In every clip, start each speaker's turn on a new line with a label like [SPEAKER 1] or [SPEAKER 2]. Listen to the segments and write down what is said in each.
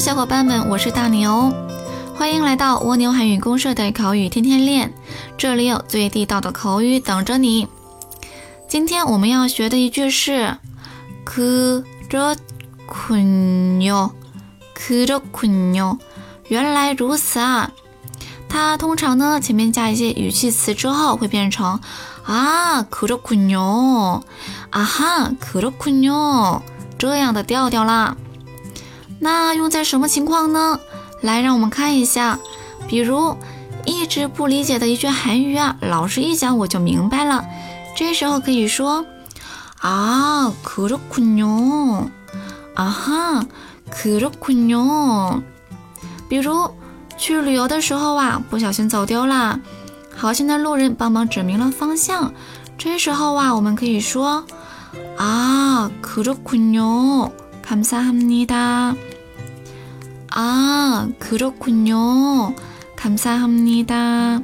[SPEAKER 1] 小伙伴们，我是大牛，欢迎来到蜗牛韩语公社的口语天天练，这里有最地道的口语等着你。今天我们要学的一句是그렇군 요， 그렇군 요， 原来如此啊。它通常呢前面加一些语气词之后会变成啊그렇군 요， 啊哈그렇군 요， 这样的调调啦。 那用在什么情况呢？来，让我们看一下，比如一直不理解的一句韩语啊，老师一讲我就明白了。这时候可以说啊，그렇군 요， 啊哈，그렇군 요。 比如去旅游的时候啊，不小心走丢了，好心的路人帮忙指明了方向。这时候啊，我们可以说啊，그렇군 요， 감사합니 다。 啊，그렇군 요， 감사합니 다。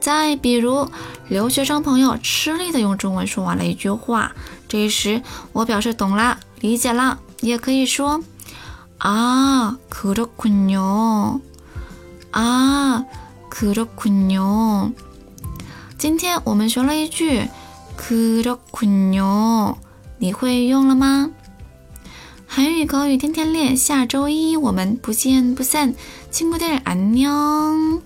[SPEAKER 1] 再比如，留学生朋友吃力的用中文说完了一句话，这时我表示懂了，理解了，也可以说啊，그렇군 요， 啊，그렇군 요。 今天我们学了一句그렇군 요， 你会用了吗？ 韩语口语天天练，下周一我们不见不散，친구들안 녕。